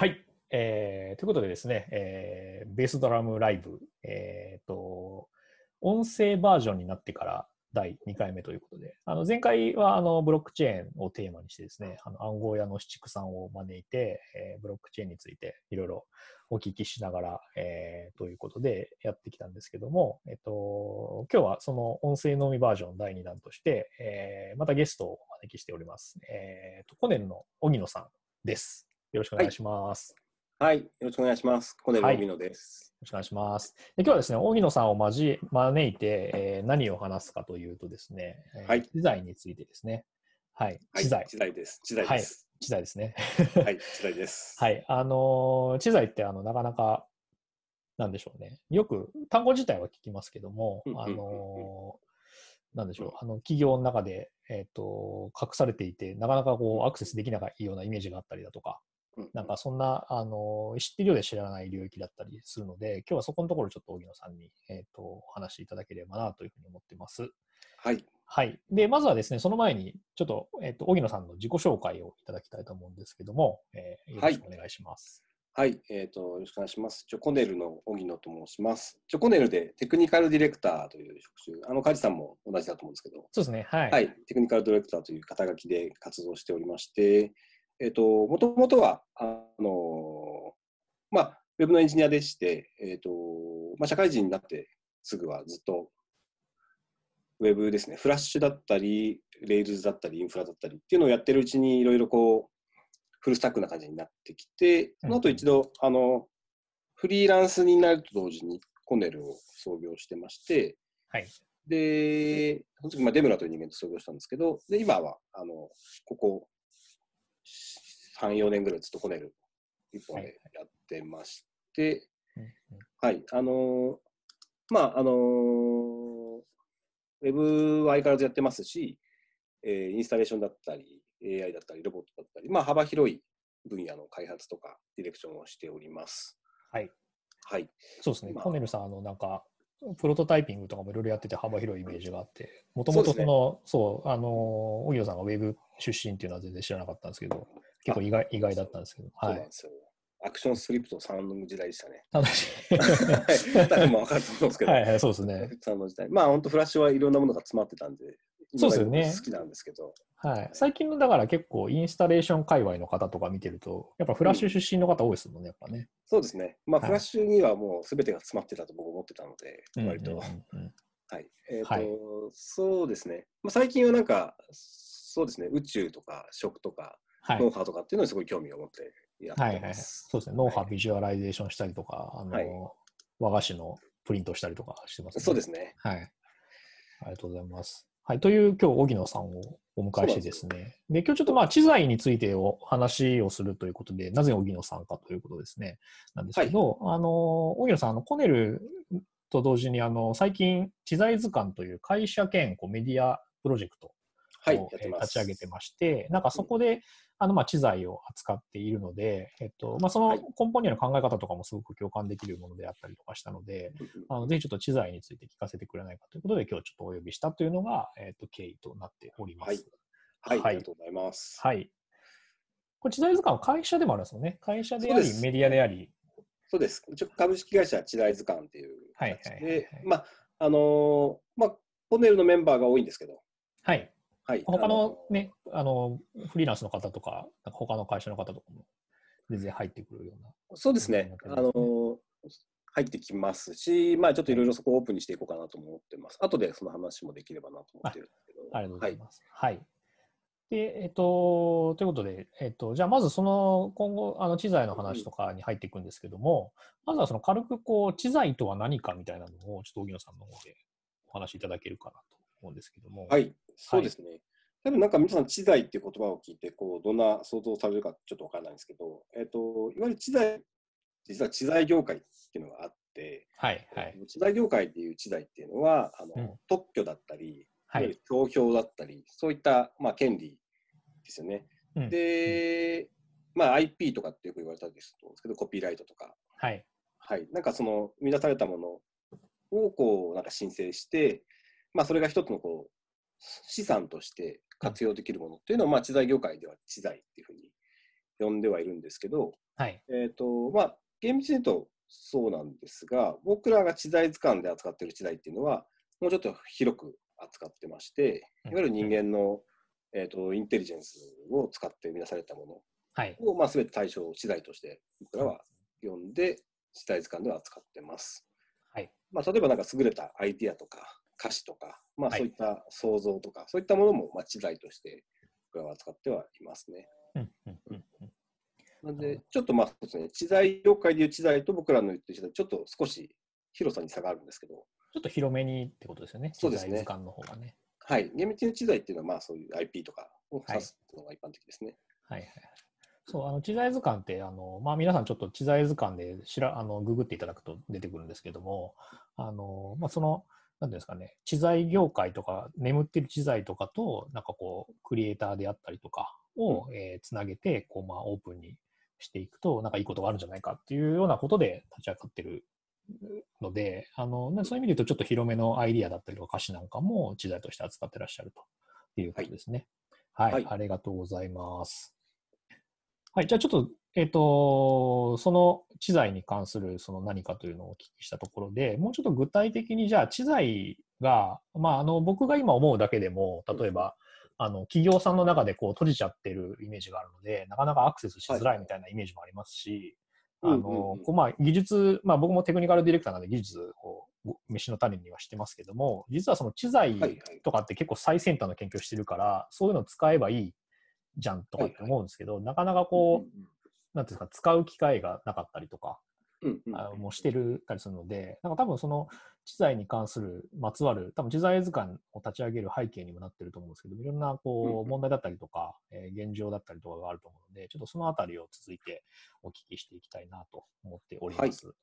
はい。えーということでですね、えーベースドラムライブ、えーと、音声バージョンになってから第2回目ということで、あの前回はあのブロックチェーンをテーマにしてですね、あの暗号屋の七畜さんを招いて、えーブロックチェーンについていろいろお聞きしながら、えーということでやってきたんですけども、えっと、今日はその音声のみバージョン第2弾として、えーまたゲストをお招きしております。えーと、コネルの荻野さんです。よろしくお願いします。はい、よろしくお願いします。コネルはい荻野です。よろしくお願いします。で今日はですね、荻野さんを交え招いて、えー何を話すかというとですね、えーはい知財についてですね。はい、はい、知財。知財です。知財です。知財ですね。はい、知財です。はい、あのー知財ってあのなかなか、なんでしょうね。よく単語自体は聞きますけども、あのーなんでしょう、あの企業の中で、えっと隠されていて、なかなかこうアクセスできないようなイメージがあったりだとか、うんなんかそんな、あの、知ってるようで知らない領域だったりするので、今日はそこのところちょっと荻野さんに、えっ、と、お話しいただければなというふうに思ってます。はい、はい。で、まずはですね、その前に、ちょっと、えっ、と、荻野さんの自己紹介をいただきたいと思うんですけども、えーよろしくお願いします。はい、えっ、と、よろしくお願いします。ちょコネルの荻野と申します。ちょコネルでテクニカルディレクターという職種、あの、梶さんも同じだと思うんですけど、そうですね。はい。はい、テクニカルディレクターという肩書きで活動しておりまして、えっ、と、もともとは、あの、まあ、ウェブのエンジニアでして、えっ、と、まあ、社会人になってすぐはずっと、ウェブですね、フラッシュだったり、 Rails だったり、インフラだったりっていうのをやってるうちに、いろいろこう、フルスタックな感じになってきて、その後一度、あの、フリーランスになると同時にコネルを創業してまして、はい。で、その時、まあ、デムラという人間と創業したんですけど、で、今は、あの、ここ、3、4年ぐらいずっとコネル一本でやってまして、うんうんはい、あのーまあ、あのーウェブは相変わらずやってますし、えーインスタレーションだったり、AI だったり、ロボットだったり、まあ、幅広い分野の開発とか、ディレクションをしております。はい。はい。そうですね。まあコネルさん、あの、なんか、プロトタイピングとかもいろいろやってて幅広いイメージがあって、もともとその、そう,、あの、荻野さんがウェブ出身っていうのは全然知らなかったんですけど、結構意外意外だったんですけど、はい。そうなんですよ。アクションスクリプト3の時代でしたね。楽しい。はい。多分分かると思うんですけど、はいはい、そうですね。3の時代。まあ、本当フラッシュはいろんなものが詰まってたんで、そうですよね今好きなんですけど、はい。最近のだから結構インスタレーション界隈の方とか見てると、やっぱフラッシュ出身の方多いですもんね、やっぱね。そうですね。まあ、はいフラッシュにはもう全てが詰まってたと僕思ってたので、割と。うんうんうんうんはい。えっ、と、はいそうですね。まあ、最近はなんか、そうですね、宇宙とか食とか、はいノウ。ハウとかっていうのにすごい興味を持ってやってはいはいはい。ます。そうですね。脳波をはいビジュアライゼーションしたりとか、あの、はい和菓子のプリントしたりとかしてます、ね。そうですね。はい。ありがとうございます。はい。という今日、荻野さんをお迎えしてですね。で今日ちょっとまあ、知財についてお話をするということで、なぜ荻野さんかということですね。なんですけど、あの、荻野さん、あの、コネルと同時に、あの、最近、知財図鑑という会社兼こうメディアプロジェクトはい、を、えーやってます。立ち上げてまして、なんかそこで、あのまあ知財を扱っているので、えっとまあ、そのはい根本にある考え方とかもすごく共感できるものであったりとかしたので、あのぜひちょっと知財について聞かせてくれないかということで、今日ちょっとお呼びしたというのが、えっと経緯となっております。はいはい、はいありがとうございます。はい。これ、知財図鑑は会社でもあるんですよね。会社であり、メディアであり。そうです。一応株式会社知財図鑑っていうはい形はいはいはいで、まあ、あのーまあ、ポネルのメンバーが多いんですけど、はい。はい。他あのね、あの、フリーランスの方とか、なんか他の会社の方とかも全然入ってくるような。そうですね。うんあのー入ってきますし、まあ、ちょっといろいろそこをオープンにしていこうかなと思ってます。後でその話もできればなと思ってるんですけど。ありがとうございはます。はい。で、えっと、ということで、えっと、じゃあまずその今後、あの、知財の話とかに入っていくんですけども、まずはその軽くこう、知財とは何かみたいなのを、ちょっと荻野さんの方でお話しいただけるかなと思うんですけども。。はいい、そうですね。多分なんか皆さん、知財っていう言葉を聞いて、こう、どんな想像されるかちょっとわからないんですけど、えっ、と、いわゆる知財、実は知財業界っていうのがあって、はい、はい。知財業界でいう知財っていうのは、あの、うん特許だったり、はい。商標だったり、そういった、まあ、権利ですよね。うんで、まあ、IP とかってよく言われたんですけど、コピーライトとか、はい。はい、なんかその生み出されたものをこうなんか申請して、まあ、それが一つのこう資産として活用できるものっていうのを、まあ、知財業界では知財っていうふうに呼んではいるんですけど、はい。えっ、と、まあ、厳密に言うとそうなんですが、僕らが知財図鑑で扱っている知財っていうのは、もうちょっと広く扱ってまして、いわゆる人間の、えー、とインテリジェンスを使って生み出されたもはい。のを、まあ、全て対象知財として僕らは読んで知財図鑑では扱ってます。はい。まあ、例えばなんか優れたアイディアとか歌詞とか、まあ、はいそういった想像とか、そういったものも、まあ、知財として僕らは扱ってはいますね。うんうんうんうんなのなるほ、でちょっとまあそうですね、知財業界でいう知財と僕らの言ってる知財、ちょっと少し広さに差があるんですけど、ちょっと広めにってことですよね。そうですね図鑑の方がね。はい、厳密に知財っていうのは、まあそういう IP とかを指すのが一般的ですね。はいはいはい。そう、あの、知財図鑑って、あの、まあ、皆さんちょっと知財図鑑でしら、あの、ググっていただくと出てくるんですけども、あの、まあ、その、なんていうんですかね、知財業界とか、眠ってる知財とかと、なんかこう、クリエイターであったりとかを、えーつなげて、こう、まあ、オープンにしていくと、なんかいいことがあるんじゃないかっていうようなことで立ち上がってるので、あの、ねそういう意味で言うと、ちょっと広めのアイディアだったりとか歌詞なんかも知財として扱ってらっしゃるということですね。はい、はい。ありがとうございます。はい、じゃあちょっと、えっ、と、その知財に関するその何かというのをお聞きしたところで、もうちょっと具体的にじゃあ知財が、まあ、あの、僕が今思うだけでも、例えば、あの、企業さんの中でこう閉じちゃってるイメージがあるので、なかなかアクセスしづらいみたいなイメージもありますし、はいあうんうんうん、のこうまあ、技術、まあ僕もテクニカルディレクターなので技術をご飯の種にはしてますけども、実はその知財はいはい。とかって結構最先端の研究をしてるから、そういうのを使えばいいじゃんとかって思うんですけど、なかなかこう、なんていうんですか、使う機会がなかったりとか、うんうん。うんあのもうしてるたりするので、なんか多分その知財に関するまつわる、多分知財図鑑を立ち上げる背景にもなってると思うんですけど、いろんなこうんううん。問題だったりとか、えー現状だったりとかがあると思うので、ちょっとそのあたりを続いてお聞きしていきたいなと思っております。